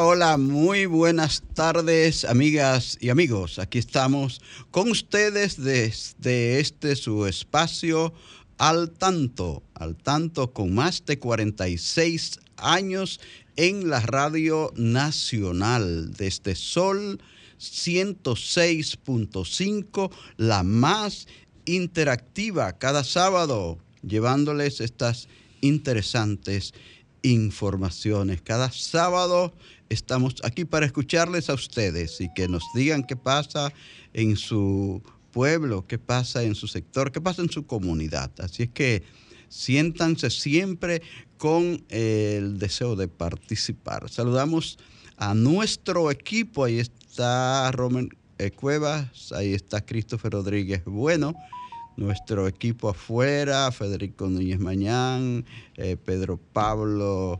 Hola, muy buenas tardes amigas y amigos. Aquí estamos con ustedes desde este su espacio al tanto, al tanto con más de 46 años en la radio nacional, desde Sol 106.5, la más interactiva cada sábado, llevándoles estas interesantes informaciones. Cada sábado estamos aquí para escucharles a ustedes y que nos digan qué pasa en su pueblo, qué pasa en su sector, qué pasa en su comunidad. Así es que siéntanse siempre con el deseo de participar. Saludamos a nuestro equipo, ahí está Roman Cuevas, ahí está Christopher Rodríguez Bueno nuestro equipo afuera, Federico Núñez Mañán, eh, Pedro Pablo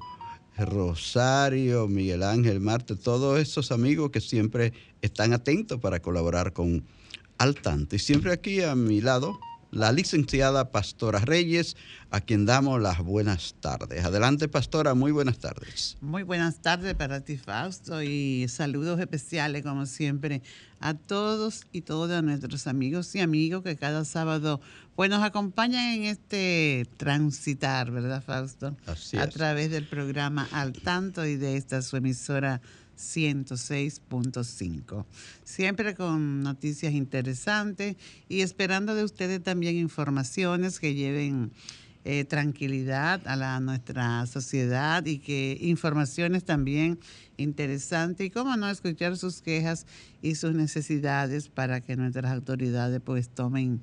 Rosario, Miguel Ángel Marte, todos esos amigos que siempre están atentos para colaborar con Al Tanto. Y siempre aquí a mi lado, la licenciada Pastora Reyes, a quien damos las buenas tardes. Adelante, Pastora, muy buenas tardes. Muy buenas tardes para ti, Fausto, y saludos especiales, como siempre, a todos y todas nuestros amigos y amigos que cada sábado pues, nos acompañan en este transitar, ¿verdad, Fausto? Así A es. través del programa Al Tanto y de esta su emisora 106.5. Siempre con noticias interesantes y esperando de ustedes también informaciones que lleven eh, tranquilidad a la, nuestra sociedad y que informaciones también interesantes y cómo no escuchar sus quejas y sus necesidades para que nuestras autoridades pues tomen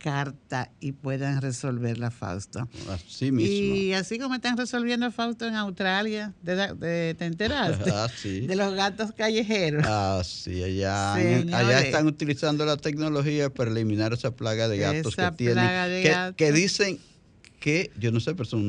carta y puedan resolverla, Fausto. Así mismo. Y así como están resolviendo Fausto en Australia, ¿de, de- ¿te enteraste? Ah, sí. De los gatos callejeros. Ah, sí, allá, Señores. allá están utilizando la tecnología para eliminar esa plaga de gatos Esa que tienen. de que, gatos. que dicen que, yo no sé, pero son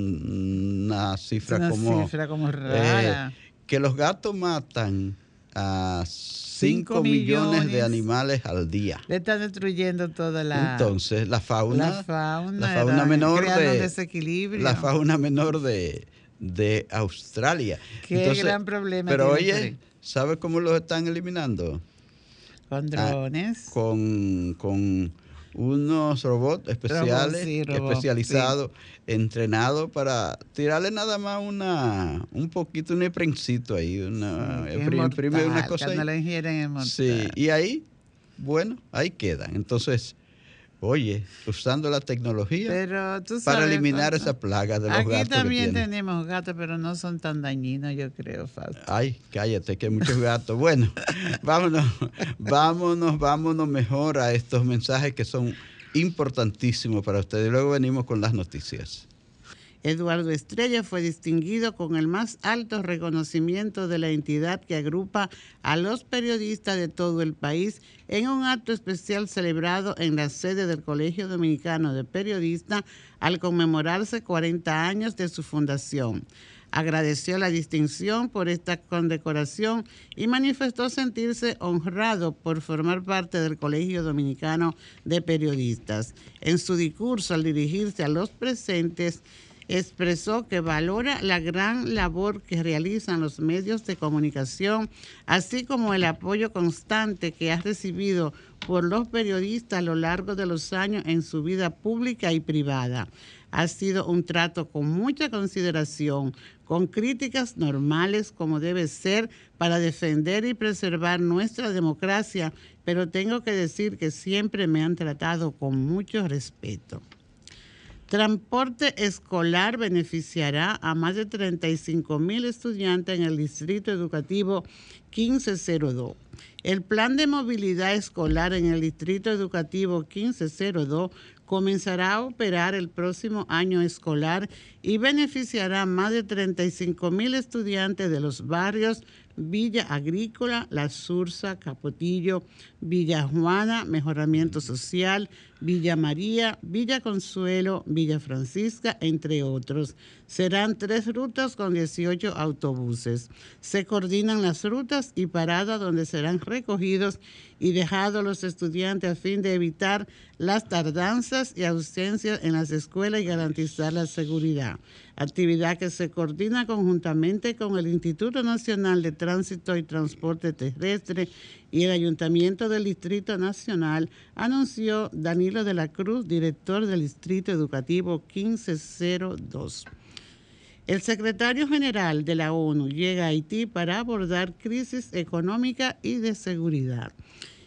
una cifra Una como... cifra como rara. eh, que los gatos matan a 5 Cinco millones, de animales al día. Le están destruyendo toda la, Entonces, la fauna, la fauna, la fauna menor de desequilibrio. la fauna menor de, de Australia. Qué gran problema Pero oye, ¿sabe cómo los están eliminando? Con Ah, drones. Con, con unos robots especiales, sí, especializados, entrenados para tirarle nada más una, un poquito, un imprencito ahí, una, imprim- imprime una cosa ahí. Sí, y ahí, bueno, ahí quedan. Entonces, oye, usando la tecnología Pero tú para eliminar esa plaga de los Aquí gatos que también tenemos gatos, pero no son tan dañinos, yo creo, Fausto. Ay, cállate, que hay muchos gatos. Bueno, vámonos, vámonos, vámonos mejor a estos mensajes que son importantísimos para ustedes. Luego venimos con las noticias. Eduardo Estrella fue distinguido con el más alto reconocimiento de la entidad que agrupa a los periodistas de todo el país en un acto especial celebrado en la sede del Colegio Dominicano de Periodistas al conmemorarse 40 años de su fundación. Agradeció la distinción por esta condecoración y manifestó sentirse honrado por formar parte del Colegio Dominicano de Periodistas. En su discurso al dirigirse a los presentes, expresó que valora la gran labor que realizan los medios de comunicación, así como el apoyo constante que ha recibido por los periodistas a lo largo de los años en su vida pública y privada. Ha sido un trato con mucha consideración, con críticas normales como debe ser para defender y preservar nuestra democracia, pero tengo que decir que siempre me han tratado con mucho respeto. Transporte escolar beneficiará a más de 35 mil estudiantes en el Distrito Educativo 1502. El plan de movilidad escolar en el Distrito Educativo 1502 comenzará a operar el próximo año escolar y beneficiará a más de 35 mil estudiantes de los barrios Villa Agrícola, La Sursa, Capotillo, Villa Juana, Mejoramiento Social, Villa María, Villa Consuelo, Villa Francisca, entre otros. Serán tres rutas con 18 autobuses. Se coordinan las rutas y paradas donde serán recogidos y dejados los estudiantes a fin de evitar las tardanzas y ausencias en las escuelas y garantizar la seguridad actividad que se coordina conjuntamente con el Instituto Nacional de Tránsito y Transporte Terrestre y el Ayuntamiento del Distrito Nacional, anunció Danilo de la Cruz, director del Distrito Educativo 1502. El secretario general de la ONU llega a Haití para abordar crisis económica y de seguridad.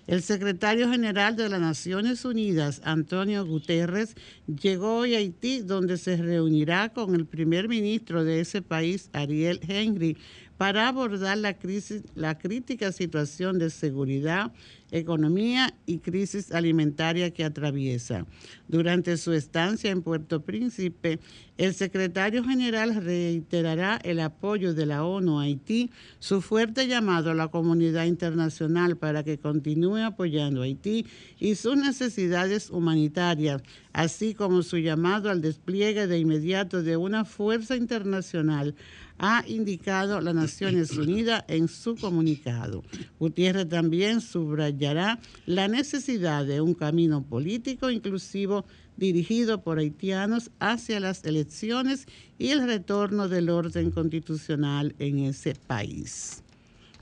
El secretario general de las Naciones Unidas, Antonio Guterres, llegó hoy a Haití, donde se reunirá con el primer ministro de ese país, Ariel Henry, para abordar la, crisis, la crítica situación de seguridad, economía y crisis alimentaria que atraviesa. Durante su estancia en Puerto Príncipe, el secretario general reiterará el apoyo de la ONU a Haití, su fuerte llamado a la comunidad internacional para que continúe apoyando a Haití y sus necesidades humanitarias, así como su llamado al despliegue de inmediato de una fuerza internacional ha indicado las Naciones Unidas en su comunicado. Gutiérrez también subrayará la necesidad de un camino político inclusivo dirigido por haitianos hacia las elecciones y el retorno del orden constitucional en ese país.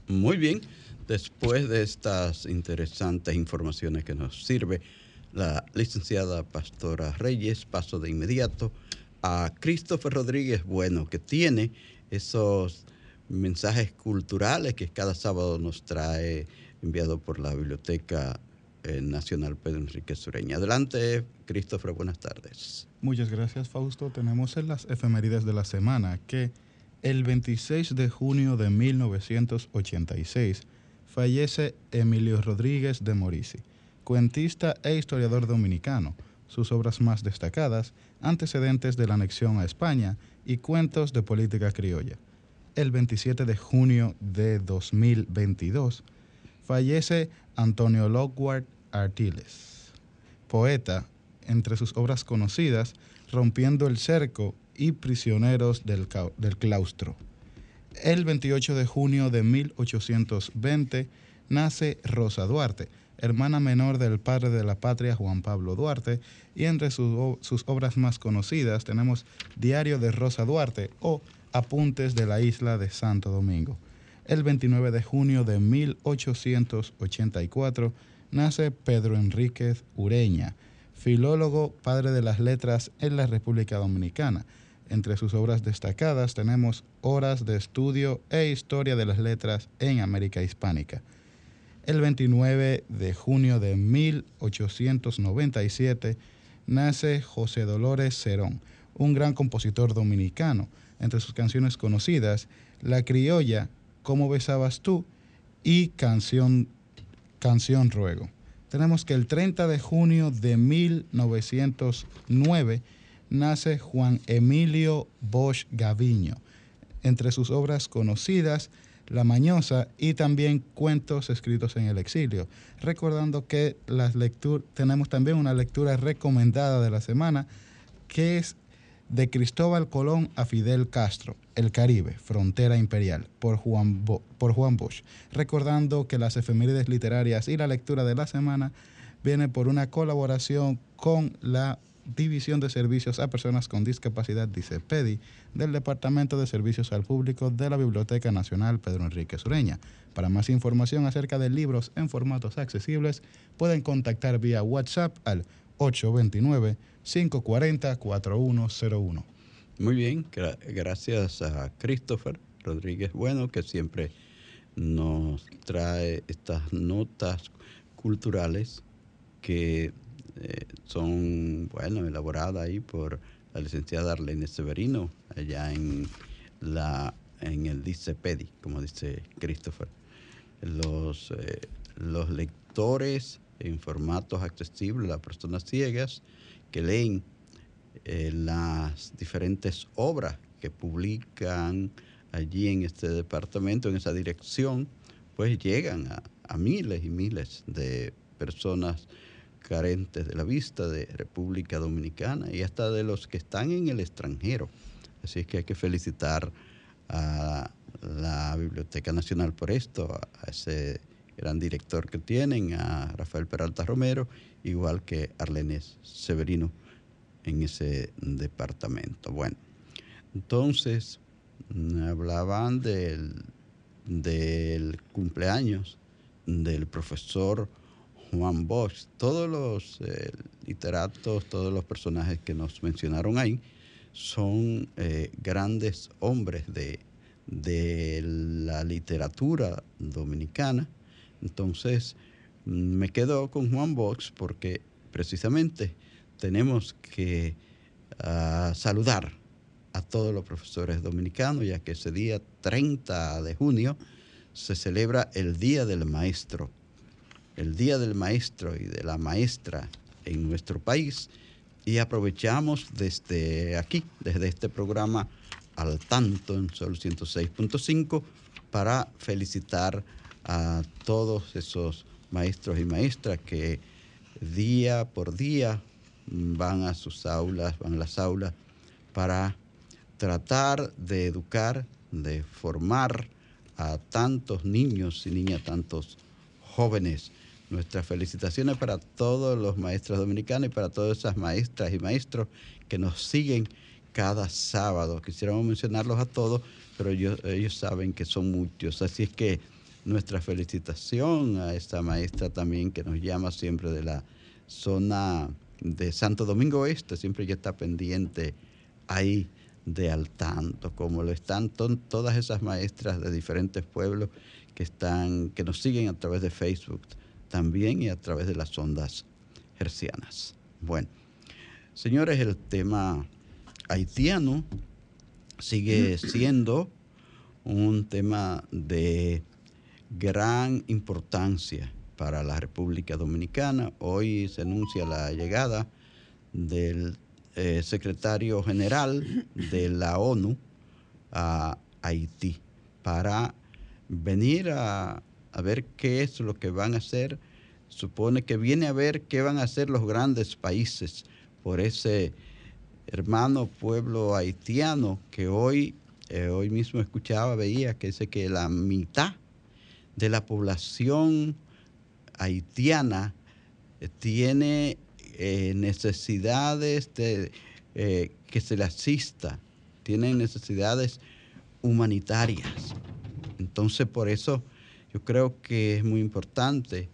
Muy bien, después de estas interesantes informaciones que nos sirve la licenciada Pastora Reyes, paso de inmediato a Christopher Rodríguez Bueno, que tiene esos mensajes culturales que cada sábado nos trae enviado por la Biblioteca eh, Nacional Pedro Enrique Sureña. Adelante, Christopher, buenas tardes. Muchas gracias, Fausto. Tenemos en las efemérides de la semana que el 26 de junio de 1986 fallece Emilio Rodríguez de Morisi, cuentista e historiador dominicano. Sus obras más destacadas, Antecedentes de la anexión a España y Cuentos de Política Criolla. El 27 de junio de 2022 fallece Antonio Lockward Artiles, poeta, entre sus obras conocidas, Rompiendo el cerco y Prisioneros del, del claustro. El 28 de junio de 1820 nace Rosa Duarte, hermana menor del padre de la patria Juan Pablo Duarte, y entre sus, obras más conocidas tenemos Diario de Rosa Duarte o Apuntes de la isla de Santo Domingo. El 29 de junio de 1884 nace Pedro Enríquez Ureña, filólogo, padre de las letras en la República Dominicana. Entre sus obras destacadas tenemos Horas de Estudio e Historia de las Letras en América Hispánica. El 29 de junio de 1897 nace José Dolores Cerón, un gran compositor dominicano. Entre sus canciones conocidas, La Criolla, ¿Cómo besabas tú? y Canción, Canción Ruego. Tenemos que el 30 de junio de 1909 nace Juan Emilio Bosch Gaviño. Entre sus obras conocidas, la Mañosa y también cuentos escritos en el exilio. Recordando que las tenemos también una lectura recomendada de la semana que es de Cristóbal Colón a Fidel Castro, El Caribe, Frontera Imperial, por Juan, por Juan Bosch. Recordando que las efemérides literarias y la lectura de la semana viene por una colaboración con la División de Servicios a Personas con Discapacidad, dice PEDI, del Departamento de Servicios al Público de la Biblioteca Nacional Pedro Enrique Sureña. Para más información acerca de libros en formatos accesibles, pueden contactar vía WhatsApp al 829-540-4101. Muy bien, gracias a Christopher Rodríguez Bueno, que siempre nos trae estas notas culturales que eh, son, bueno, elaboradas ahí por la licenciada Arlene Severino, allá en, la, en el DICEPEDI, como dice Christopher. Los, eh, los lectores en formatos accesibles, las personas ciegas que leen eh, las diferentes obras que publican allí en este departamento, en esa dirección, pues llegan a, a miles y miles de personas carentes de la vista de República Dominicana y hasta de los que están en el extranjero. Así es que hay que felicitar a la Biblioteca Nacional por esto, a ese gran director que tienen, a Rafael Peralta Romero, igual que Arlenes Severino en ese departamento. Bueno, entonces hablaban del, del cumpleaños del profesor Juan Bosch. Todos los eh, literatos, todos los personajes que nos mencionaron ahí son eh, grandes hombres de, de la literatura dominicana. Entonces, me quedo con Juan Bosch porque precisamente tenemos que ah, saludar a todos los profesores dominicanos, ya que ese día 30 de junio se celebra el Día del Maestro el Día del Maestro y de la Maestra en nuestro país y aprovechamos desde aquí, desde este programa al tanto en Sol 106.5 para felicitar a todos esos maestros y maestras que día por día van a sus aulas, van a las aulas para tratar de educar, de formar a tantos niños y niñas, tantos jóvenes Nuestras felicitaciones para todos los maestros dominicanos y para todas esas maestras y maestros que nos siguen cada sábado. Quisiéramos mencionarlos a todos, pero ellos, saben que son muchos. Así es que nuestra felicitación a esta maestra también que nos llama siempre de la zona de Santo Domingo Oeste, siempre que está pendiente ahí de al tanto, como lo están todas esas maestras de diferentes pueblos que están, que nos siguen a través de Facebook también y a través de las ondas hercianas. Bueno, señores, el tema haitiano sigue siendo un tema de gran importancia para la República Dominicana. Hoy se anuncia la llegada del eh, secretario general de la ONU a Haití para venir a a ver qué es lo que van a hacer. Supone que viene a ver qué van a hacer los grandes países por ese hermano pueblo haitiano que hoy, eh, hoy mismo escuchaba, veía que dice que la mitad de la población haitiana eh, tiene eh, necesidades de que se le asista, tienen necesidades humanitarias. Entonces por eso yo creo que es muy importante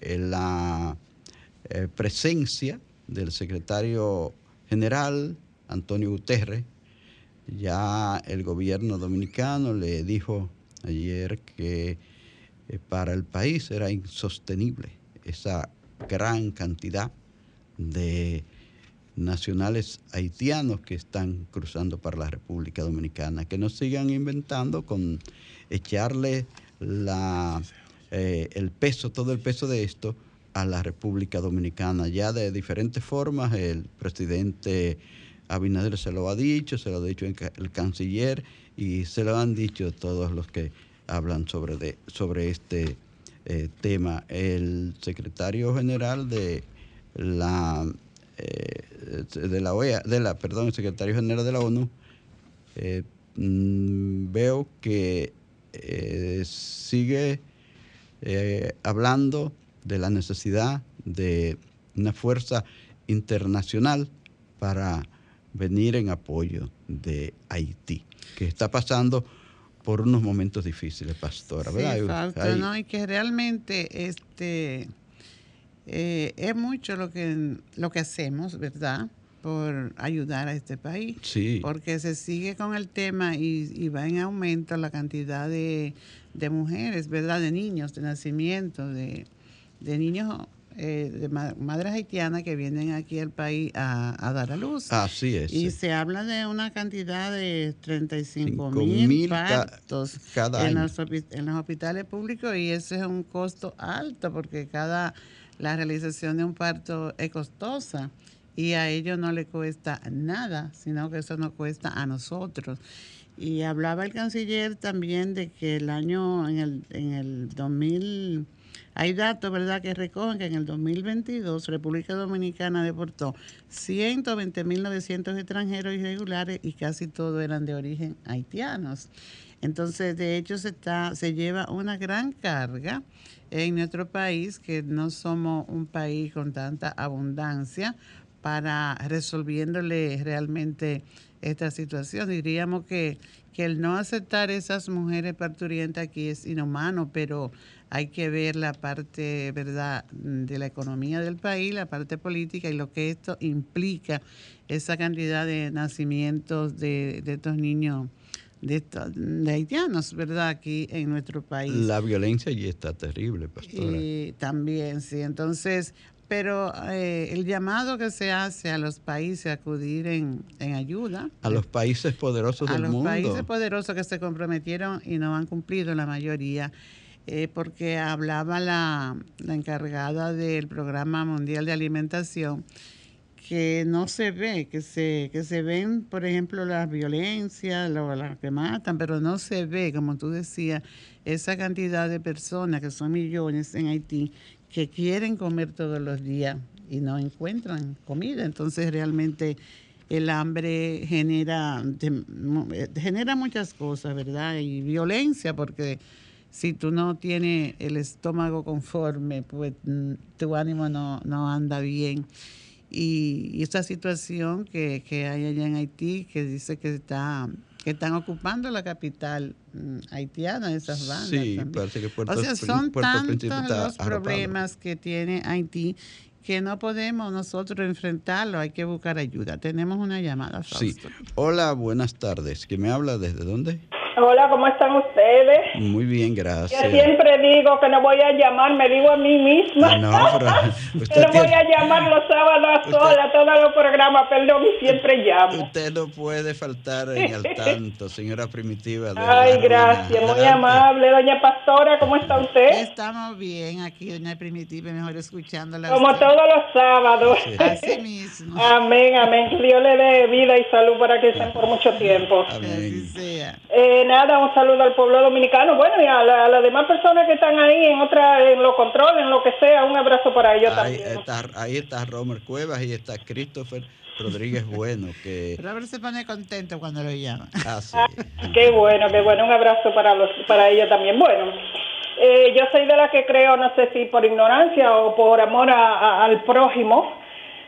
eh, la eh, presencia del secretario general, Antonio Guterres. Ya el gobierno dominicano le dijo ayer que eh, para el país era insostenible esa gran cantidad de nacionales haitianos que están cruzando para la República Dominicana, que no sigan inventando con echarle la, eh, el peso, todo el peso de esto a la República Dominicana. Ya de diferentes formas, el presidente Abinader se lo ha dicho, se lo ha dicho el canciller y se lo han dicho todos los que hablan sobre, de, sobre este eh, tema. El secretario general de la eh, de la OEA, de la, perdón, el secretario general de la ONU, mm, veo que eh, sigue eh, hablando de la necesidad de una fuerza internacional para venir en apoyo de Haití, que está pasando por unos momentos difíciles, pastora, ¿verdad? Sí, no, y que realmente este eh, es mucho lo que lo que hacemos, ¿verdad? Por ayudar a este país. Sí. Porque se sigue con el tema y, va en aumento la cantidad de, mujeres, ¿verdad? De niños, de nacimiento, de, niños, eh, de madres haitianas que vienen aquí al país a, dar a luz. Así es. Y se habla de una cantidad de 35 mil partos cada en, Los, en los hospitales públicos y ese es un costo alto porque cada la realización de un parto es costosa y a ellos no le cuesta nada, sino que eso nos cuesta a nosotros. Y hablaba el canciller también de que el año, en el, en el 2000, hay datos, ¿verdad?, que recogen que en el 2022 República Dominicana deportó 120.900 extranjeros irregulares y casi todos eran de origen haitianos. Entonces, de hecho, se, está, se lleva una gran carga en nuestro país, que no somos un país con tanta abundancia para resolviéndole realmente esta situación. Diríamos que, que el no aceptar esas mujeres parturientas aquí es inhumano, pero hay que ver la parte, ¿verdad?, de la economía del país, la parte política y lo que esto implica, esa cantidad de nacimientos de, de estos niños. De, de, haitianos, ¿verdad? Aquí en nuestro país. La violencia allí está terrible, pastora. Y también, sí. Entonces, pero eh, el llamado que se hace a los países a acudir en, ayuda. A los países poderosos del mundo. A los países poderosos que se comprometieron y no han cumplido la mayoría. Eh, porque hablaba la, encargada del Programa Mundial de Alimentación que no se ve, que se, que se ven, por ejemplo, las violencias, las que matan, pero no se ve, como tú decías, esa cantidad de personas, que son millones en Haití, que quieren comer todos los días y no encuentran comida. Entonces realmente el hambre genera, genera muchas cosas, ¿verdad? Y violencia, porque si tú no tienes el estómago conforme, pues mm, tu ánimo no, no anda bien. Y, esta situación que, que hay allá en Haití, que dice que está que están ocupando la capital mm, haitiana, esas bandas. Sí, parece que Puerto, o sea, son tantos los problemas que tiene Haití que no podemos nosotros enfrentarlo, hay que buscar ayuda. Tenemos una llamada. Sí. Hola, buenas tardes. ¿Quién me habla? ¿Desde dónde? Hola, ¿cómo están ustedes? Muy bien, gracias. Yo siempre digo que no voy a llamar, me digo a mí misma. No, pero que no voy a llamar los sábados sola, todos los programas, perdón, y siempre llamo. Usted no puede faltar en el tanto, señora Primitiva. Ay, gracias, muy amable. Doña Pastora, ¿cómo está usted? Estamos bien aquí, doña Primitiva, mejor escuchándola. Como todos los sábados. Así mismo. Amén, amén. Dios le dé vida y salud para que estén por mucho tiempo. Amén. Sea. Eh, nada, un saludo al pueblo dominicano, bueno, y a, las demás personas que están ahí en otra, en los controles, en lo que sea, un abrazo para ellos ahí también. Está, ahí está Romer Cuevas y está Christopher Rodríguez Bueno, que... Robert se pone contento cuando lo llama. Ah, sí. qué bueno, qué bueno, un abrazo para, los, para ellos también. Bueno, eh, yo soy de la que creo, no sé si por ignorancia o por amor al prójimo,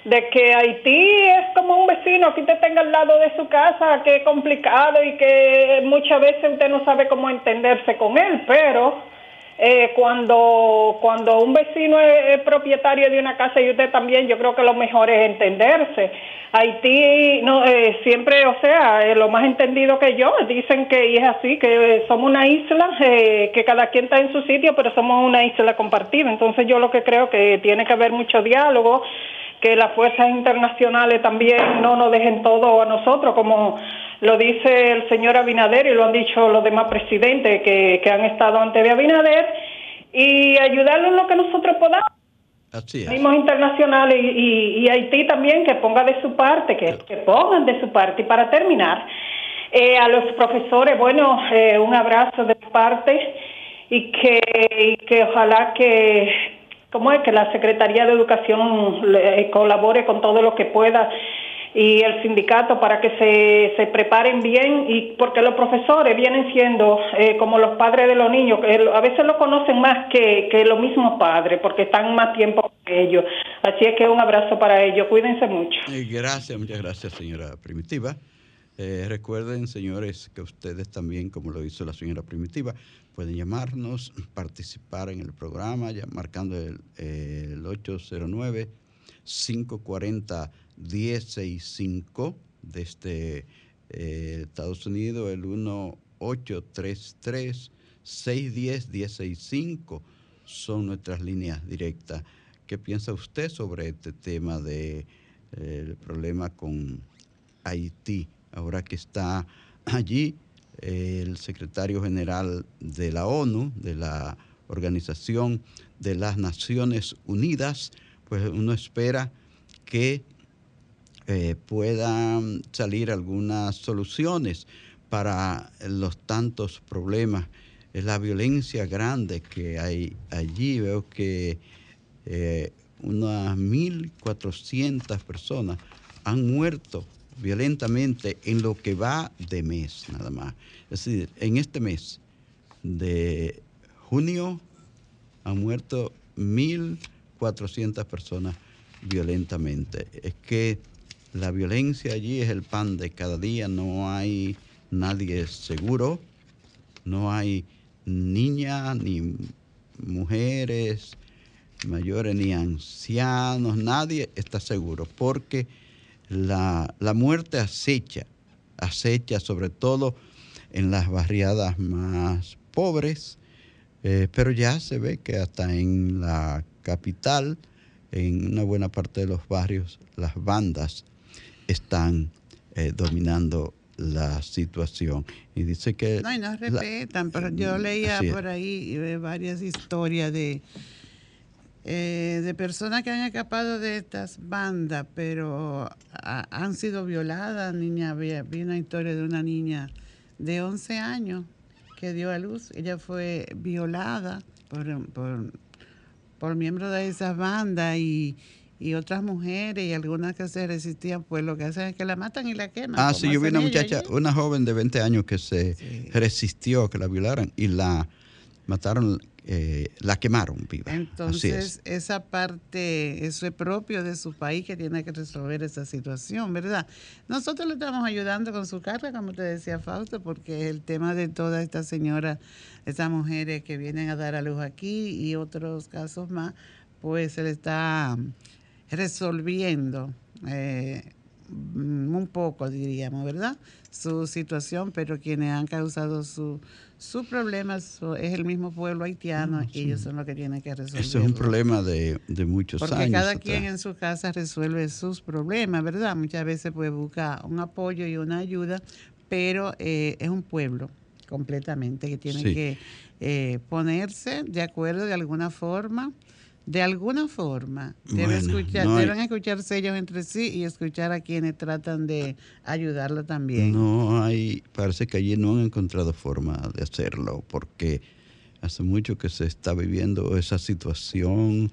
de que Haití es como un vecino que usted tenga al lado de su casa, que es complicado y que muchas veces usted no sabe cómo entenderse con él, pero eh, cuando, cuando un vecino es, propietario de una casa y usted también, yo creo que lo mejor es entenderse. Haití no eh, siempre, o sea, lo más entendido que yo, dicen que es así, que somos una isla, eh, que cada quien está en su sitio, pero somos una isla compartida. Entonces yo lo que creo que tiene que haber mucho diálogo que las fuerzas internacionales también no nos dejen todo a nosotros, como lo dice el señor Abinader y lo han dicho los demás presidentes que, han estado antes de Abinader, y ayudarlo en lo que nosotros podamos. Así internacionales y, Haití también que ponga de su parte, que, pongan de su parte. Y para terminar, eh, a los profesores, bueno, eh, un abrazo de parte y que, y que ojalá que ¿Cómo es que la Secretaría de Educación colabore con todo lo que pueda y el sindicato para que se, se preparen bien y porque los profesores vienen siendo eh, como los padres de los niños, que a veces lo conocen más que, que los mismos padres porque están más tiempo que ellos. Así es que un abrazo para ellos, cuídense mucho. Gracias, muchas gracias señora Primitiva. Eh, recuerden, señores, que ustedes también, como lo hizo la señora Primitiva, pueden llamarnos, participar en el programa, ya marcando el, el 809-540-165 desde eh, Estados Unidos, el 1833-610-165 son nuestras líneas directas. ¿Qué piensa usted sobre este tema del de, problema con Haití? Ahora que está allí el secretario general de la ONU, de la Organización de las Naciones Unidas, pues uno espera que eh, puedan salir algunas soluciones para los tantos problemas. Es la violencia grande que hay allí. Veo que eh, unas 1.400 personas han muerto violentamente en lo que va de mes nada más. Es decir, en este mes de junio han muerto 1.400 personas violentamente. Es que la violencia allí es el pan de cada día, no hay nadie seguro, no hay niñas ni mujeres mayores ni ancianos, nadie está seguro porque la, muerte acecha, acecha sobre todo en las barriadas más pobres, eh, pero ya se ve que hasta en la capital, en una buena parte de los barrios, las bandas están eh, dominando la situación. Y dice que... No, y no respetan, pero yo leía por ahí eh, varias historias de eh, de personas que han escapado de estas bandas, pero han sido violadas. Niña, vi, una historia de una niña de 11 años que dio a luz. Ella fue violada por, por, por miembros de esas bandas y, y otras mujeres y algunas que se resistían, pues lo que hacen es que la matan y la queman. Ah, sí, yo vi una muchacha, una joven de 20 años que se resistió a que la violaran y la mataron eh, la quemaron viva. Entonces, esa parte, eso es propio de su país que tiene que resolver esa situación, ¿verdad? Nosotros le estamos ayudando con su carga, como te decía Fausto, porque el tema de todas estas señoras, estas mujeres que vienen a dar a luz aquí y otros casos más, pues se le está resolviendo. Eh, un poco, diríamos, ¿verdad? Su situación, pero quienes han causado su, su problema es el mismo pueblo haitiano y ellos son los que tienen que resolver. Ese es un problema de, muchos años. Porque cada quien en su casa resuelve sus problemas, ¿verdad? Muchas veces puede buscar un apoyo y una ayuda, pero eh, es un pueblo completamente que tiene que eh, ponerse de acuerdo de alguna forma de alguna forma deben, escuchar, deben escucharse ellos entre sí y escuchar a quienes tratan de ayudarlo también. No hay, parece que allí no han encontrado forma de hacerlo, porque hace mucho que se está viviendo esa situación,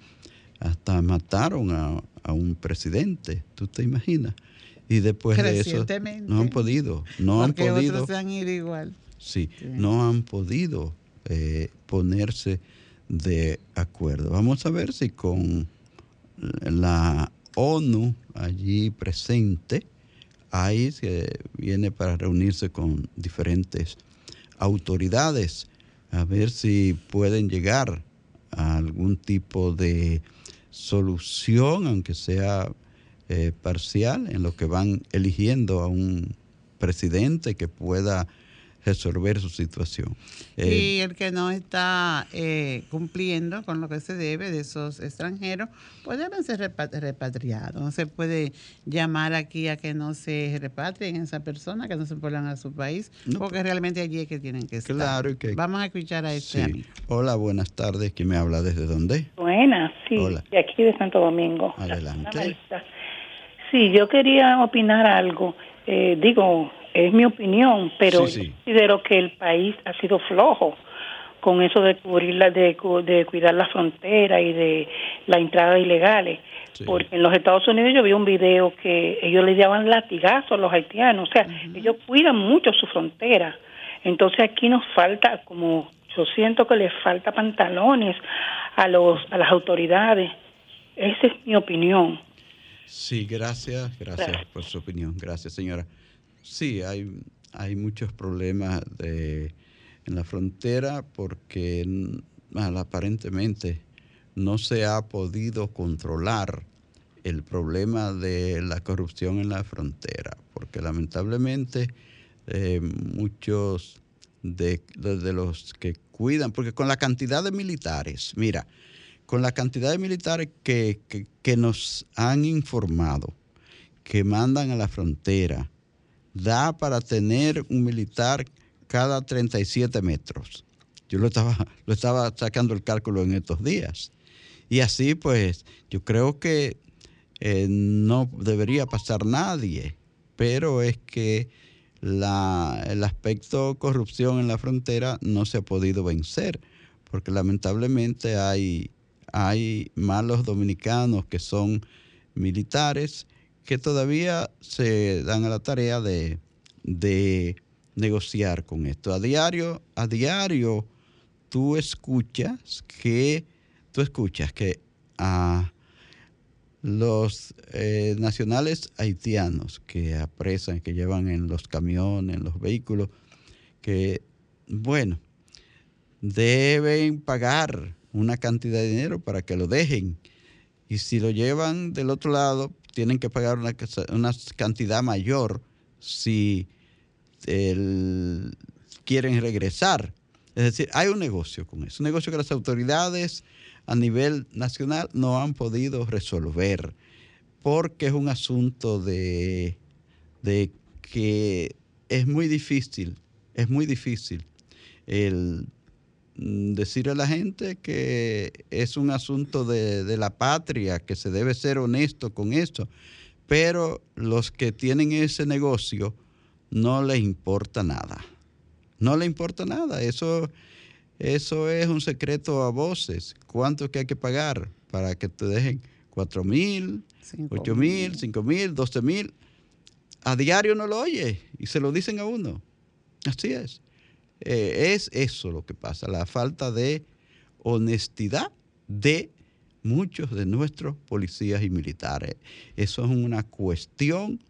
hasta mataron a, un presidente, ¿tú te imaginas? Y después de eso no han podido, no han podido. Otros se han ido igual. Sí, no han podido eh, ponerse de acuerdo. Vamos a ver si con la ONU allí presente, ahí se viene para reunirse con diferentes autoridades, a ver si pueden llegar a algún tipo de solución, aunque sea eh, parcial, en lo que van eligiendo a un presidente que pueda resolver su situación. y eh, el que no está eh, cumpliendo con lo que se debe de esos extranjeros, pues deben ser repatriados. No se puede llamar aquí a que no se repatrien esa persona, que no se vuelvan a su país, porque realmente allí es que tienen que estar. Claro que, Vamos a escuchar a este amigo. Hola, buenas tardes. ¿Quién me habla desde dónde? Buenas, sí, de aquí de Santo Domingo. Adelante. Sí, yo quería opinar algo. Eh, digo, es mi opinión, pero considero que el país ha sido flojo con eso de cubrir la, de, cuidar la frontera y de la entrada ilegales. Porque en los Estados Unidos yo vi un video que ellos le daban latigazos a los haitianos, o sea, ellos cuidan mucho su frontera. Entonces aquí nos falta, como yo siento que les falta pantalones a los a las autoridades Esa es mi opinión. Sí, gracias, gracias por su opinión. Gracias, señora. Sí, hay, hay muchos problemas de, en la frontera porque aparentemente no se ha podido controlar el problema de la corrupción en la frontera, porque lamentablemente eh, muchos de, los que cuidan, porque con la cantidad de militares, mira, con la cantidad de militares que, que nos han informado, que mandan a la frontera, da para tener un militar cada 37 metros. Yo lo estaba, lo estaba sacando el cálculo en estos días. Y así pues yo creo que eh, no debería pasar nadie, pero es que la, el aspecto corrupción en la frontera no se ha podido vencer, porque lamentablemente hay, hay malos dominicanos que son militares que todavía se dan a la tarea de, de negociar con esto. A diario, a diario tú escuchas que, tú escuchas que a los eh, nacionales haitianos que apresan, que llevan en los camiones, en los vehículos, que, bueno, deben pagar una cantidad de dinero para que lo dejen. Y si lo llevan del otro lado, tienen que pagar una, una cantidad mayor si quieren regresar. Es decir, hay un negocio con eso, un negocio que las autoridades a nivel nacional no han podido resolver, porque es un asunto de, de que es muy difícil, es muy difícil el decir a la gente que es un asunto de, de, la patria, que se debe ser honesto con esto, pero los que tienen ese negocio no les importa nada. No le importa nada. Eso, eso es un secreto a voces. ¿Cuánto que hay que pagar para que te dejen? ¿Cuatro mil? ¿Ocho mil? ¿Cinco mil? ¿Doce mil? A diario no lo oye y se lo dicen a uno. Así es. Eh, es eso lo que pasa, la falta de honestidad de muchos de nuestros policías y militares. Eso es una cuestión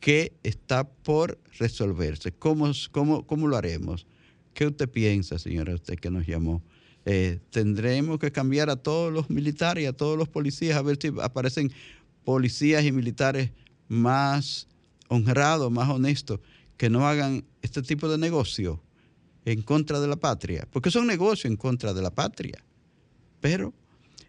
que está por resolverse. ¿Cómo, cómo, cómo lo haremos? ¿Qué usted piensa, señora, usted que nos llamó? Eh, tendremos que cambiar a todos los militares y a todos los policías, a ver si aparecen policías y militares más honrados, más honestos, que no hagan este tipo de negocio en contra de la patria, porque es un negocio en contra de la patria. Pero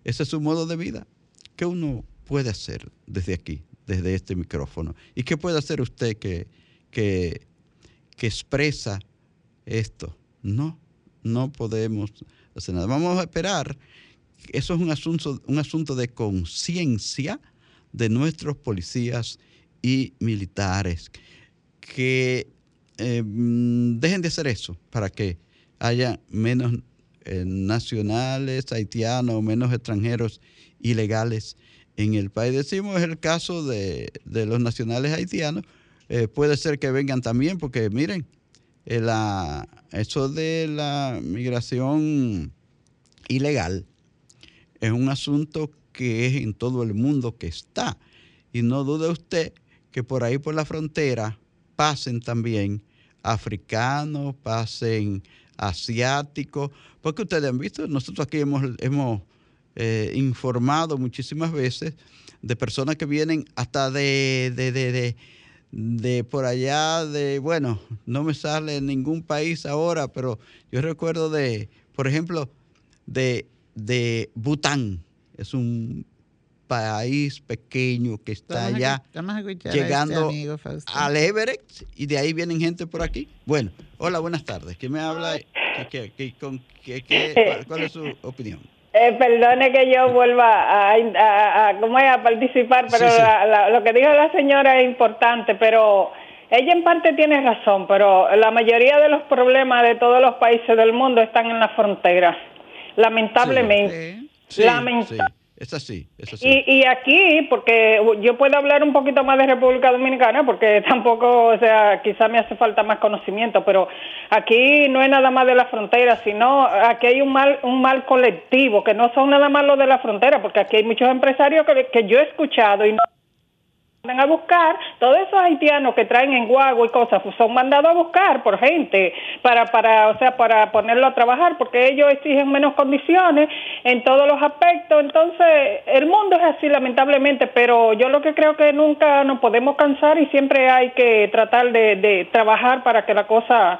ese es su modo de vida. ¿Qué uno puede hacer desde aquí? desde este micrófono. ¿Y qué puede hacer usted que, que, expresa esto? No, no podemos hacer nada. Vamos a esperar. Eso es un asunto, un asunto de conciencia de nuestros policías y militares. Que eh, dejen de hacer eso para que haya menos eh, nacionales haitianos, menos extranjeros ilegales en el país. Decimos el caso de, los nacionales haitianos, eh, puede ser que vengan también, porque miren, la, eso de la migración ilegal es un asunto que es en todo el mundo que está. Y no dude usted que por ahí por la frontera pasen también africanos, pasen asiáticos, porque ustedes han visto, nosotros aquí hemos, hemos eh, informado muchísimas veces de personas que vienen hasta de, de, de, de, por allá, de, bueno, no me sale en ningún país ahora, pero yo recuerdo de, por ejemplo, de, de Bután. Es un país pequeño que está allá este llegando al Everett y de ahí vienen gente por aquí. Bueno, hola, buenas tardes. ¿Quién me habla? cuál es su opinión? Eh, perdone que yo vuelva a, a, a, a participar, pero lo que dijo la señora es importante, pero ella en parte tiene razón, pero la mayoría de los problemas de todos los países del mundo están en la frontera, lamentablemente. Es así, es así. Y, y aquí, porque yo puedo hablar un poquito más de República Dominicana, porque tampoco, o sea, quizá me hace falta más conocimiento, pero aquí no es nada más de la frontera, sino aquí hay un mal, un mal colectivo, que no son nada más los de la frontera, porque aquí hay muchos empresarios que, que yo he escuchado y no a buscar, todos esos haitianos que traen en guagua y cosas, pues son mandados a buscar por gente para, para, o sea, para ponerlo a trabajar, porque ellos exigen menos condiciones en todos los aspectos. Entonces, el mundo es así, lamentablemente, pero yo lo que creo que nunca nos podemos cansar y siempre hay que tratar de, trabajar para que la cosa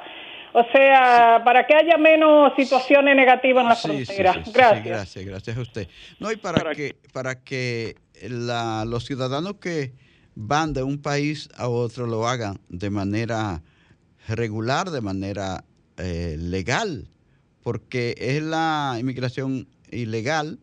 o sea, para que haya menos situaciones negativas en la frontera. gracias. gracias, gracias a usted. No, y para, que, para que la, los ciudadanos que van de un país a otro lo hagan de manera regular, de manera eh, legal, porque es la inmigración ilegal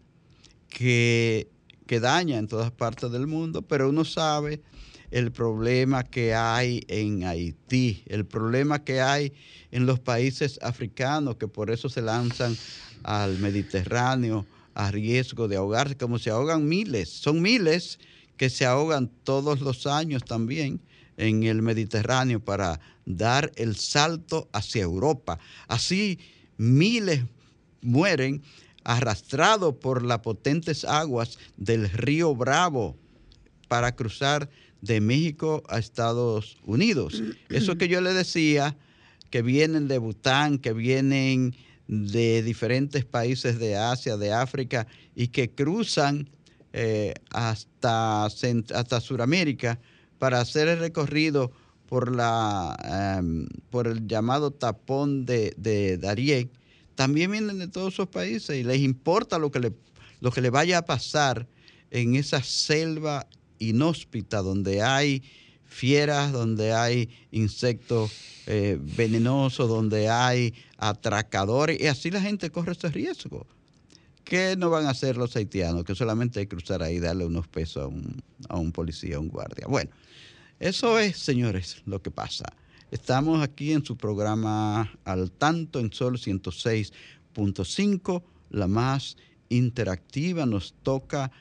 que, que daña en todas partes del mundo, pero uno sabe el problema que hay en Haití, el problema que hay en los países africanos, que por eso se lanzan al Mediterráneo a riesgo de ahogarse, como se ahogan miles, son miles que se ahogan todos los años también en el Mediterráneo para dar el salto hacia Europa. Así miles mueren arrastrados por las potentes aguas del río Bravo para cruzar de México a Estados Unidos. Eso que yo le decía, que vienen de Bután, que vienen de diferentes países de Asia, de África, y que cruzan eh, hasta, hasta Sudamérica para hacer el recorrido por, la, em, por el llamado tapón de, de también vienen de todos esos países y les importa lo que le, lo que le vaya a pasar en esa selva inhóspita donde hay fieras, donde hay insectos eh, venenosos, donde hay atracadores, y así la gente corre ese riesgo. ¿Qué no van a hacer los haitianos? Que solamente hay que cruzar ahí y darle unos pesos a un, a un policía, a un guardia. Bueno, eso es, señores, lo que pasa. Estamos aquí en su programa Al Tanto en Sol 106.5, la más interactiva. Nos toca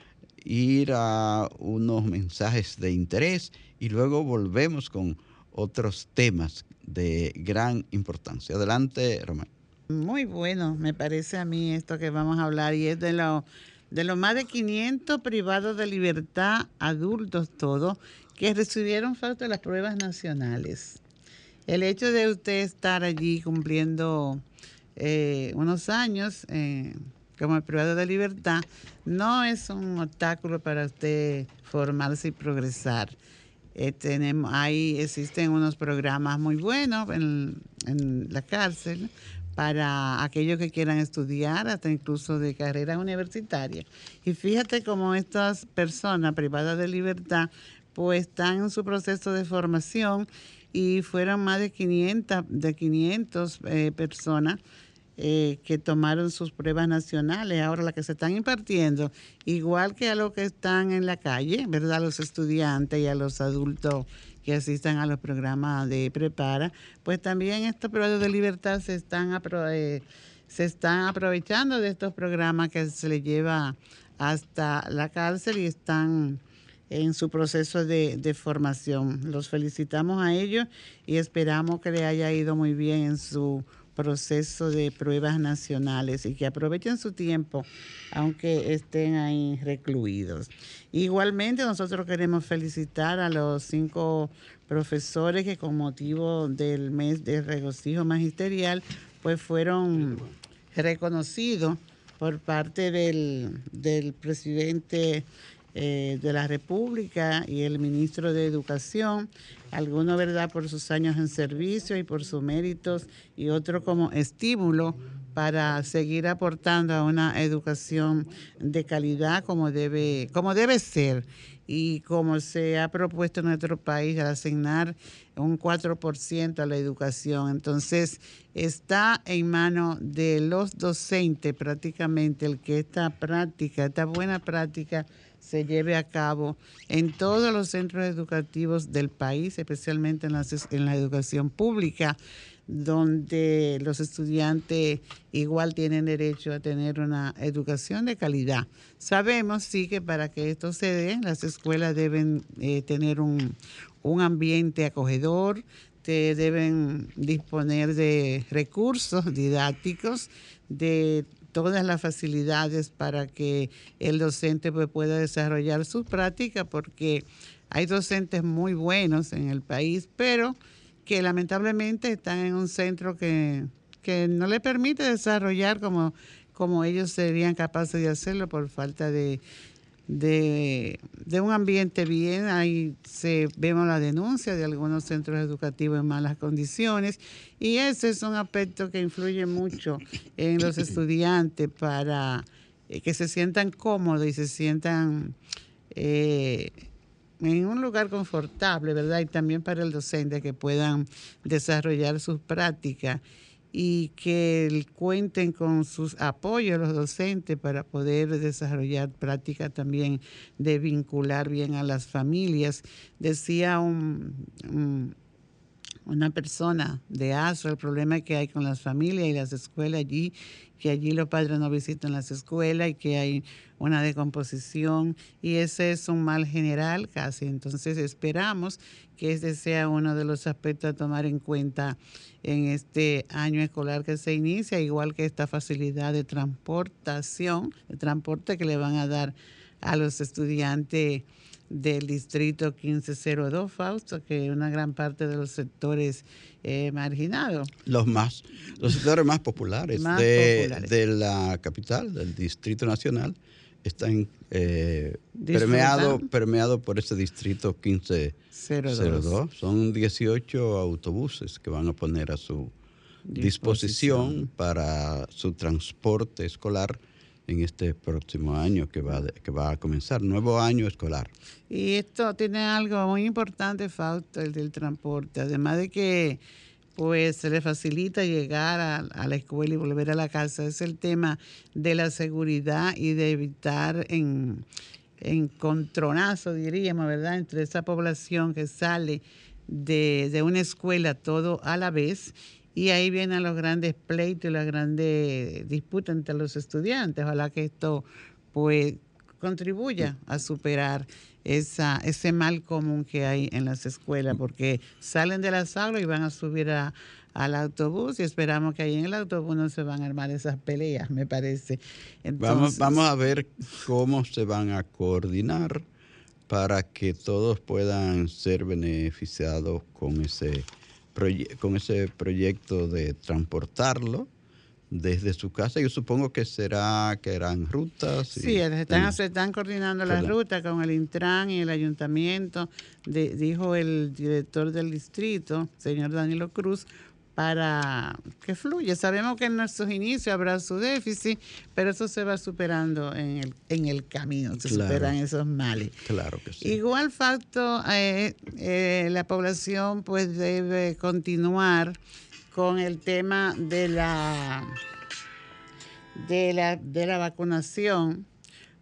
ir a unos mensajes de interés y luego volvemos con otros temas de gran importancia. Adelante, Román. Muy bueno, me parece a mí esto que vamos a hablar y es de lo de los más de 500 privados de libertad, adultos todos, que recibieron falta de las pruebas nacionales. El hecho de usted estar allí cumpliendo eh, unos años eh, como privado de libertad no es un obstáculo para usted formarse y progresar. Eh, tenemos, ahí existen unos programas muy buenos en, en la cárcel para aquellos que quieran estudiar, hasta incluso de carrera universitaria. Y fíjate cómo estas personas privadas de libertad, pues están en su proceso de formación y fueron más de 500, de 500 eh, personas eh, que tomaron sus pruebas nacionales, ahora las que se están impartiendo, igual que a los que están en la calle, ¿verdad? A los estudiantes y a los adultos que asistan a los programas de Prepara, pues también estos periodos de libertad se están, eh, se están aprovechando de estos programas que se les lleva hasta la cárcel y están en su proceso de, de, formación. Los felicitamos a ellos y esperamos que les haya ido muy bien en su proceso de pruebas nacionales y que aprovechen su tiempo aunque estén ahí recluidos. Igualmente nosotros queremos felicitar a los cinco profesores que con motivo del mes de regocijo magisterial pues fueron reconocidos por parte del, del presidente eh, de la República y el ministro de Educación, algunos, ¿verdad?, por sus años en servicio y por sus méritos, y otro como estímulo para seguir aportando a una educación de calidad como debe, como debe ser y como se ha propuesto en nuestro país al asignar un 4% a la educación. Entonces, está en manos de los docentes prácticamente el que esta práctica, esta buena práctica, se lleve a cabo en todos los centros educativos del país, especialmente en la, en la educación pública, donde los estudiantes igual tienen derecho a tener una educación de calidad. Sabemos, sí, que para que esto se dé, las escuelas deben eh, tener un, un ambiente acogedor, deben disponer de recursos didácticos, de todas las facilidades para que el docente pues, pueda desarrollar su práctica, porque hay docentes muy buenos en el país, pero que lamentablemente están en un centro que, no le permite desarrollar como, como ellos serían capaces de hacerlo por falta de, de, un ambiente bien. Ahí se, vemos la denuncia de algunos centros educativos en malas condiciones y ese es un aspecto que influye mucho en los estudiantes para eh, que se sientan cómodos y se sientan... Eh, en un lugar confortable, ¿verdad? Y también para el docente que puedan desarrollar sus prácticas y que cuenten con sus apoyos los docentes para poder desarrollar prácticas también de vincular bien a las familias. Decía un, una persona de ASO el problema que hay con las familias y las escuelas allí, que allí los padres no visitan las escuelas y que hay una decomposición y ese es un mal general casi. Entonces esperamos que este sea uno de los aspectos a tomar en cuenta en este año escolar que se inicia, igual que esta facilidad de transportación, de transporte que le van a dar a los estudiantes del distrito 1502, Fausto, que una gran parte de los sectores eh, marginados. Los más, los sectores más populares, de, de la capital, del distrito nacional, están eh, permeados permeado por ese distrito 1502. Son 18 autobuses que van a poner a su disposición, para su transporte escolar en este próximo año que va, que va a comenzar, nuevo año escolar. Y esto tiene algo muy importante, Fausto, el del transporte, además de que pues se le facilita llegar a, la escuela y volver a la casa. Es el tema de la seguridad y de evitar en, encontronazo, diríamos, ¿verdad?, entre esa población que sale de, de, una escuela todo a la vez. Y ahí vienen los grandes pleitos y las grandes disputas entre los estudiantes. Ojalá que esto pues contribuya a superar esa, ese mal común que hay en las escuelas, porque salen de las aulas y van a subir a, al autobús y esperamos que ahí en el autobús no se van a armar esas peleas, me parece. vamos, vamos a ver cómo se van a coordinar para que todos puedan ser beneficiados con ese, con ese proyecto de transportarlo desde su casa. Yo supongo que será que eran rutas. sí, se están, se están coordinando las rutas con el Intran y el ayuntamiento, dijo el director del distrito, señor Danilo Cruz, para que fluya. Sabemos que en nuestros inicios habrá su déficit, pero eso se va superando en el, en el camino, se superan esos males. Claro que sí. Igual facto, eh, eh, la población pues debe continuar con el tema de la, de la, de la vacunación,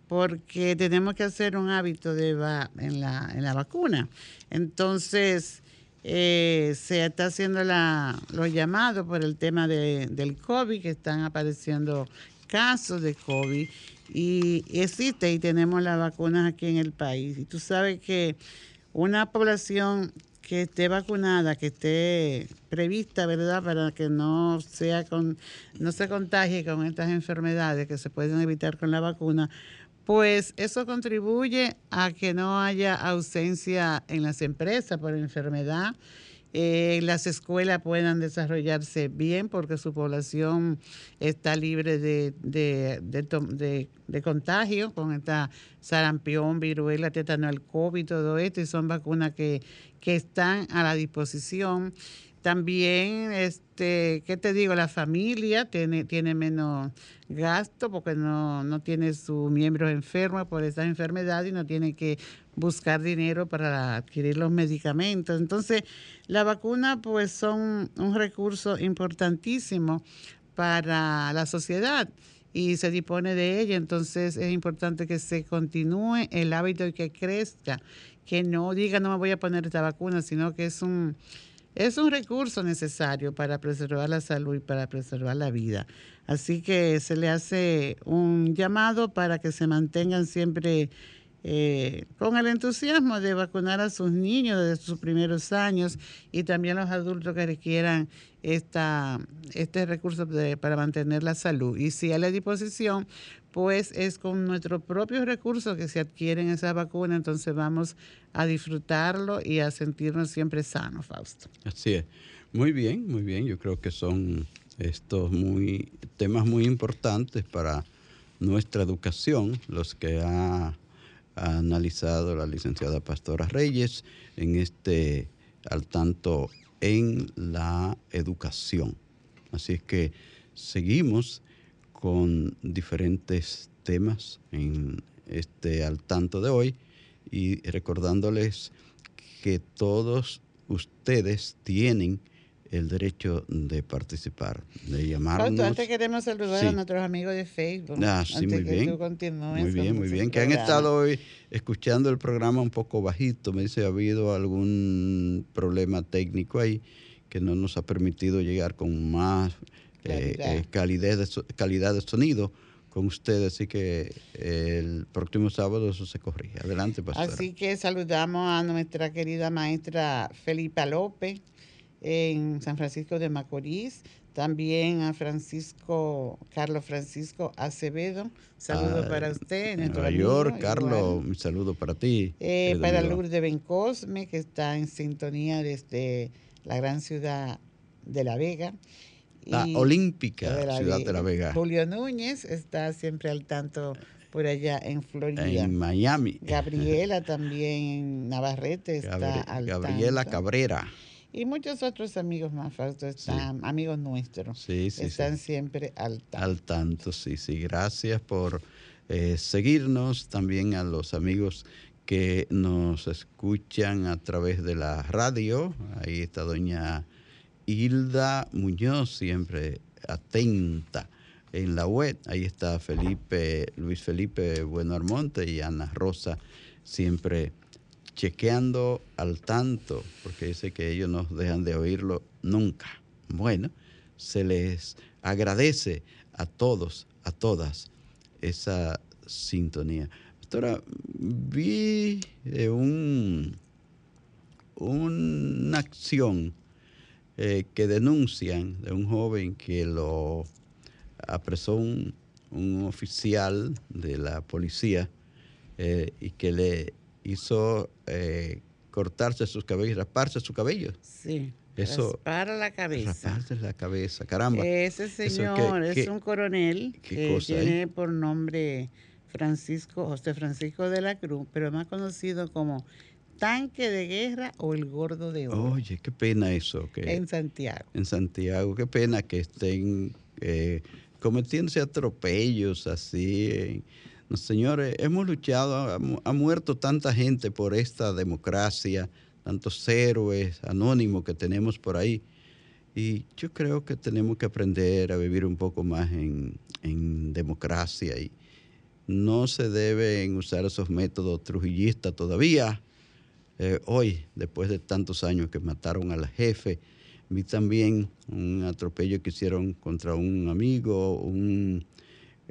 porque tenemos que hacer un hábito de en, la, en la vacuna. Entonces, eh, se está haciendo la, los llamados por el tema de, del COVID, que están apareciendo casos de COVID y existe y tenemos las vacunas aquí en el país. Y tú sabes que una población que esté vacunada, que esté prevista, ¿verdad? Para que no sea con, no se contagie con estas enfermedades que se pueden evitar con la vacuna, pues eso contribuye a que no haya ausencia en las empresas por enfermedad eh, las escuelas puedan desarrollarse bien porque su población está libre de, de, contagio con esta sarampión, viruela, tétano, el COVID, todo esto, y son vacunas que, que están a la disposición. También, este, ¿qué te digo? La familia tiene, tiene menos gasto porque no, no tiene sus miembros enfermos por esa enfermedad y no tiene que buscar dinero para adquirir los medicamentos. Entonces, la vacuna pues son un recurso importantísimo para la sociedad y se dispone de ella, entonces es importante que se continúe el hábito y que crezca, que no diga no me voy a poner esta vacuna, sino que es un es un recurso necesario para preservar la salud y para preservar la vida. Así que se le hace un llamado para que se mantengan siempre eh, con el entusiasmo de vacunar a sus niños desde sus primeros años y también los adultos que requieran esta, este recurso para mantener la salud. Y si hay la disposición, pues es con nuestros propios recursos que se adquieren esa vacuna, entonces vamos a disfrutarlo y a sentirnos siempre sanos, Fausto. Así es. Muy bien, muy bien. Yo creo que son estos muy temas muy importantes para nuestra educación, los que ha ha analizado la licenciada Pastora Reyes en este al tanto en la educación. Así es que seguimos con diferentes temas en este al tanto de hoy y recordándoles que todos ustedes tienen el derecho de participar, de llamarnos. antes queremos saludar a nuestros amigos de Facebook. Ah, sí, muy bien. muy bien, muy bien. Que han estado hoy escuchando el programa un poco bajito. Me dice, ha habido algún problema técnico ahí que no nos ha permitido llegar con más eh, calidad, de, calidad de sonido con ustedes, así que el próximo sábado eso se corrige. Adelante, pastora. Así que saludamos a nuestra querida maestra Felipa López, en San Francisco de Macorís, también a Francisco, Carlos Francisco Acevedo, saludo ah, para usted. En Nueva York, Carlos, un saludo para ti. Eh, para Lourdes Bencosme, que está en sintonía desde la gran ciudad de La Vega. La olímpica ciudad de La Vega. Julio Núñez está siempre al tanto por allá en Florida. En Miami. Gabriela también en Navarrete está al Gabriela Cabrera y muchos otros amigos más, Fausto, están, amigos nuestros, sí, sí, están siempre al tanto. Al tanto, sí, sí. Gracias por eh, seguirnos, también a los amigos que nos escuchan a través de la radio. Ahí está doña Hilda Muñoz, siempre atenta en la web. Ahí está Felipe, Luis Felipe Bueno Armonte y Ana Rosa, siempre chequeando al tanto, porque dice que ellos no dejan de oírlo nunca. Bueno, se les agradece a todos, a todas, esa sintonía. Doctora, vi eh, un, una acción eh, que denuncian de un joven que lo apresó un, oficial de la policía eh, y que le hizo eh, cortarse sus cabellos, raparse su cabello. Sí. Eso, para la cabeza. Raparse la cabeza, caramba. Ese señor es un coronel que tiene por nombre Francisco, José Francisco de la Cruz, pero más conocido como tanque de guerra o el gordo de oro. Oye, qué pena eso. Que, en Santiago. En Santiago, qué pena que estén eh, cometiéndose atropellos así. No, señores, hemos luchado, ha, muerto tanta gente por esta democracia, tantos héroes anónimos que tenemos por ahí. Y yo creo que tenemos que aprender a vivir un poco más en, democracia y no se deben usar esos métodos trujillistas todavía. Eh, hoy, después de tantos años que mataron al jefe, vi también un atropello que hicieron contra un amigo, un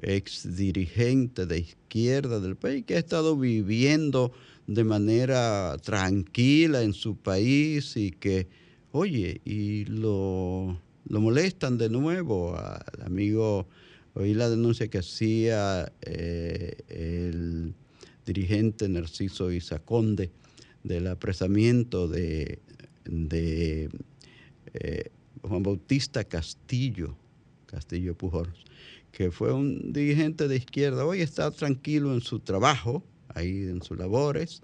ex dirigente de izquierda del país, que ha estado viviendo de manera tranquila en su país y que, oye, y lo, lo molestan de nuevo. Al amigo, oí la denuncia que hacía eh, el dirigente Narciso Isaconde del apresamiento de, eh, Juan Bautista Castillo, Castillo Pujols que fue un dirigente de izquierda, hoy está tranquilo en su trabajo, ahí en sus labores,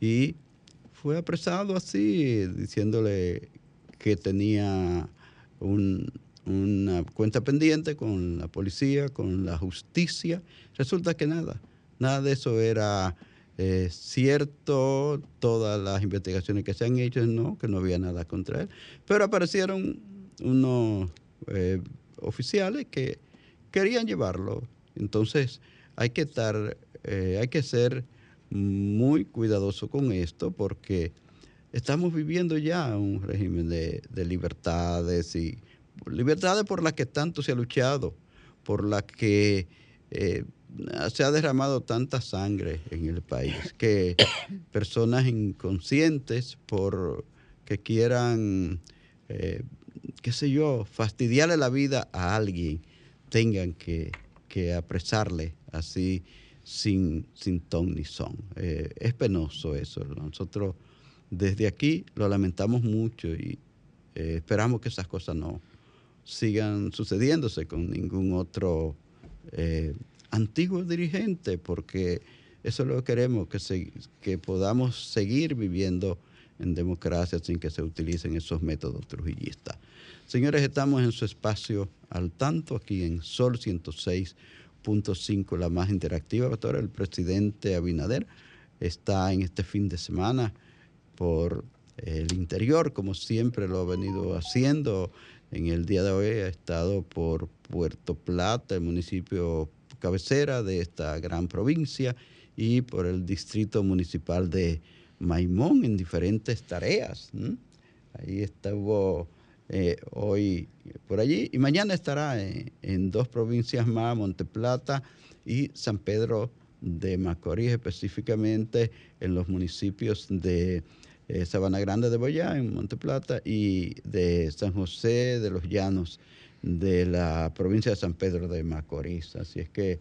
y fue apresado así, diciéndole que tenía una cuenta pendiente con la policía, con la justicia. Resulta que nada, nada de eso era eh, cierto, todas las investigaciones que se han hecho, no, que no había nada contra él, pero aparecieron unos eh, oficiales que querían llevarlo. Entonces hay que estar, eh, hay que ser muy cuidadoso con esto porque estamos viviendo ya un régimen de, libertades y libertades por las que tanto se ha luchado, por las que eh, se ha derramado tanta sangre en el país, que personas inconscientes por que quieran, eh, qué sé yo, fastidiarle la vida a alguien, tengan que, apresarle así sin, sin ton ni son. Eh, es penoso eso. Nosotros desde aquí lo lamentamos mucho y eh, esperamos que esas cosas no sigan sucediéndose con ningún otro antiguo dirigente, porque eso es lo que queremos, que, que podamos seguir viviendo en democracia sin que se utilicen esos métodos trujillistas. Señores, estamos en su espacio al tanto, aquí en Sol 106.5, la más interactiva. Ahora el presidente Abinader está en este fin de semana por el interior, como siempre lo ha venido haciendo. En el día de hoy ha estado por Puerto Plata, el municipio cabecera de esta gran provincia, y por el distrito municipal de Maimón en diferentes tareas. Ahí estuvo eh, hoy por allí y mañana estará en, dos provincias más, Monteplata y San Pedro de Macorís, específicamente en los municipios de eh, Sabana Grande de Boyá, en Monteplata, y de San José de los Llanos, de la provincia de San Pedro de Macorís. Así es que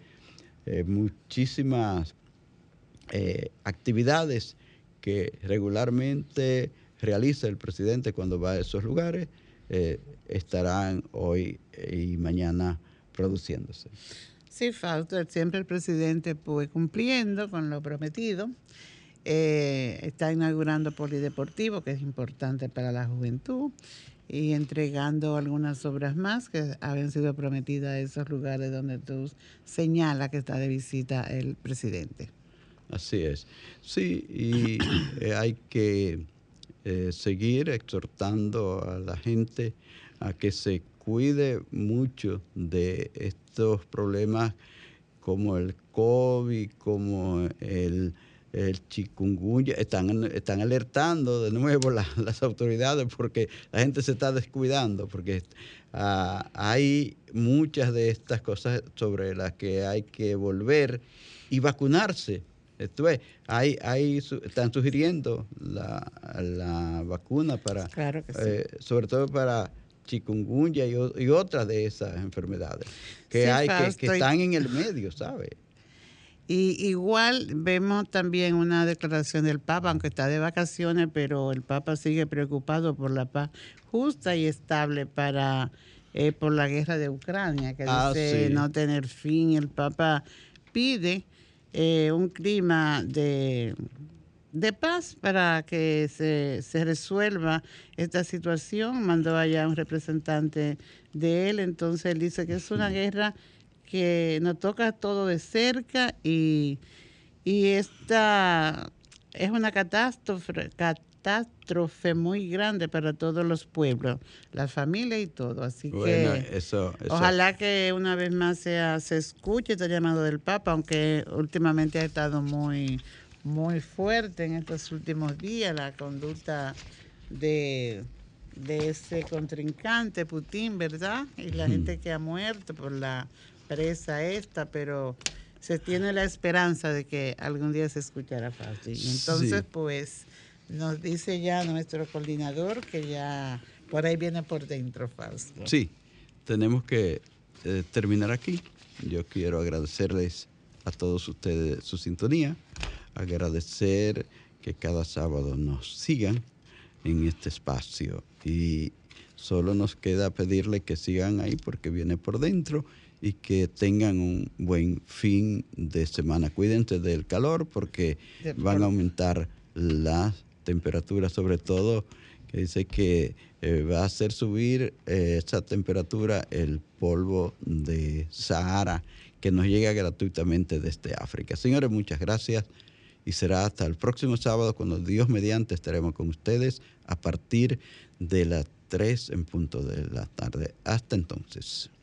eh, muchísimas actividades que regularmente realiza el presidente cuando va a esos lugares eh, estarán hoy y mañana produciéndose. Sí, Fausto, siempre el presidente pues cumpliendo con lo prometido. Eh, está inaugurando Polideportivo, que es importante para la juventud, y entregando algunas obras más que habían sido prometidas a esos lugares donde tú señalas que está de visita el presidente. Así es. Sí, y eh, hay que eh, seguir exhortando a la gente a que se cuide mucho de estos problemas como el COVID, como el, el chikungunya. Están, están alertando de nuevo las autoridades porque la gente se está descuidando, porque ah, hay muchas de estas cosas sobre las que hay que volver y vacunarse esto es, hay, hay, están sugiriendo la, la vacuna para, eh, sobre todo para chikungunya y, y, otras de esas enfermedades que hay que, que, están en el medio, ¿sabe? Y igual vemos también una declaración del Papa, aunque está de vacaciones, pero el Papa sigue preocupado por la paz justa y estable para eh, por la guerra de Ucrania, que ah, dice no tener fin. El Papa pide eh, un clima de, de, paz para que se, se, resuelva esta situación. Mandó allá un representante de él, entonces él dice que es una guerra que nos toca todo de cerca y, y esta es una catástrofe, catástrofe muy grande para todos los pueblos, la familia y todo. Así que ojalá que una vez más sea, se escuche este llamado del Papa, aunque últimamente ha estado muy, muy fuerte en estos últimos días la conducta de, de ese contrincante Putin, ¿verdad? Y la gente que ha muerto por la presa esta, pero se tiene la esperanza de que algún día se escuchará fácil. Entonces, pues nos dice ya nuestro coordinador que ya por ahí viene por dentro, Fausto. Sí, tenemos que eh, terminar aquí. Yo quiero agradecerles a todos ustedes su sintonía, agradecer que cada sábado nos sigan en este espacio y solo nos queda pedirle que sigan ahí porque viene por dentro y que tengan un buen fin de semana. Cuídense del calor porque van a aumentar las temperatura, sobre todo que dice que eh, va a hacer subir eh, esa temperatura el polvo de Sahara que nos llega gratuitamente desde África. Señores, muchas gracias y será hasta el próximo sábado cuando Dios mediante estaremos con ustedes a partir de las 3 en punto de la tarde. Hasta entonces.